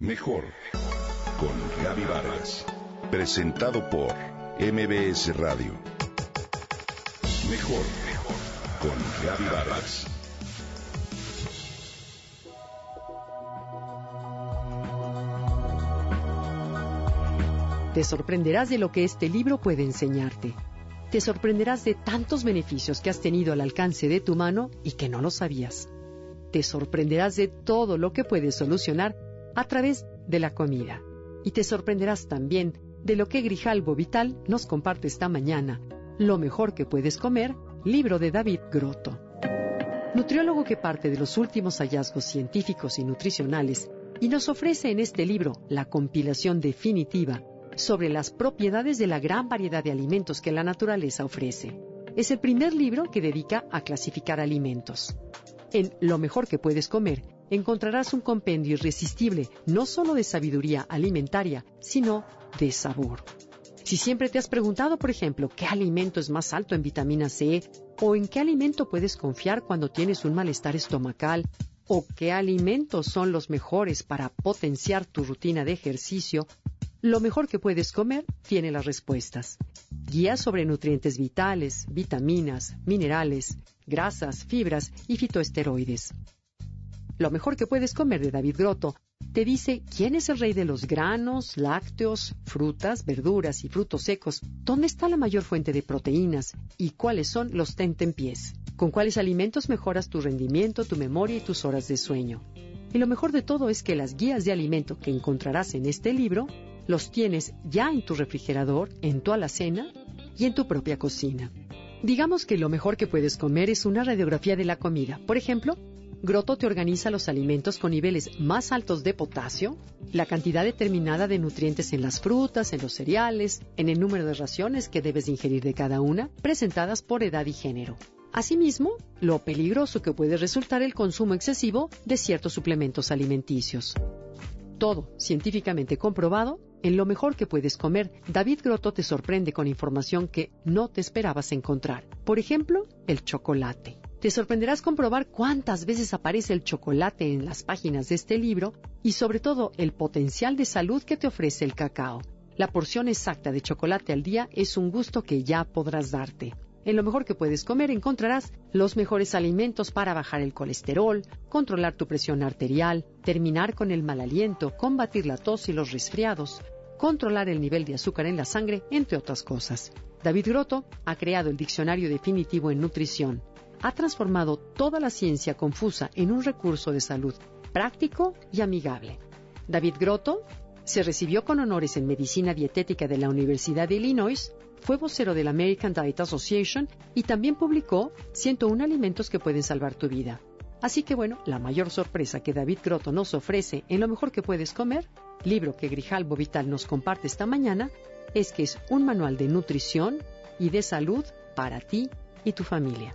Mejor con Gaby Vargas. Presentado por MBS Radio. Mejor con Gaby Vargas. Te sorprenderás de lo que este libro puede enseñarte. Te sorprenderás de tantos beneficios que has tenido al alcance de tu mano y que no lo sabías. Te sorprenderás de todo lo que puedes solucionar a través de la comida. Y te sorprenderás también de lo que Grijalbo Vital nos comparte esta mañana. Lo mejor que puedes comer, libro de David Grotto. Nutriólogo que parte de los últimos hallazgos científicos y nutricionales y nos ofrece en este libro la compilación definitiva sobre las propiedades de la gran variedad de alimentos que la naturaleza ofrece. Es el primer libro que dedica a clasificar alimentos. En Lo mejor que puedes comer encontrarás un compendio irresistible no solo de sabiduría alimentaria, sino de sabor. Si siempre te has preguntado, por ejemplo, qué alimento es más alto en vitamina C, o en qué alimento puedes confiar cuando tienes un malestar estomacal, o qué alimentos son los mejores para potenciar tu rutina de ejercicio, lo mejor que puedes comer tiene las respuestas. Guías sobre nutrientes vitales, vitaminas, minerales, grasas, fibras y fitoesteroides. Lo mejor que puedes comer de David Grotto te dice quién es el rey de los granos, lácteos, frutas, verduras y frutos secos, dónde está la mayor fuente de proteínas y cuáles son los tentempiés, con cuáles alimentos mejoras tu rendimiento, tu memoria y tus horas de sueño. Y lo mejor de todo es que las guías de alimento que encontrarás en este libro los tienes ya en tu refrigerador, en tu alacena y en tu propia cocina. Digamos que lo mejor que puedes comer es una radiografía de la comida. Por ejemplo, Grotto te organiza los alimentos con niveles más altos de potasio, la cantidad determinada de nutrientes en las frutas, en los cereales, en el número de raciones que debes ingerir de cada una, presentadas por edad y género. Asimismo, lo peligroso que puede resultar el consumo excesivo de ciertos suplementos alimenticios. Todo científicamente comprobado en lo mejor que puedes comer, David Grotto te sorprende con información que no te esperabas encontrar. Por ejemplo, el chocolate. Te sorprenderás comprobar cuántas veces aparece el chocolate en las páginas de este libro y sobre todo el potencial de salud que te ofrece el cacao. La porción exacta de chocolate al día es un gusto que ya podrás darte. En lo mejor que puedes comer encontrarás los mejores alimentos para bajar el colesterol, controlar tu presión arterial, terminar con el mal aliento, combatir la tos y los resfriados, controlar el nivel de azúcar en la sangre, entre otras cosas. David Grotto ha creado el Diccionario Definitivo en Nutrición. Ha transformado toda la ciencia confusa en un recurso de salud práctico y amigable. David Grotto se recibió con honores en Medicina Dietética de la Universidad de Illinois fue vocero de la American Diet Association y también publicó 101 alimentos que pueden salvar tu vida. Así que bueno, la mayor sorpresa que David Grotto nos ofrece en Lo mejor que puedes comer, libro que Grijalbo Vital nos comparte esta mañana, es que es un manual de nutrición y de salud para ti y tu familia.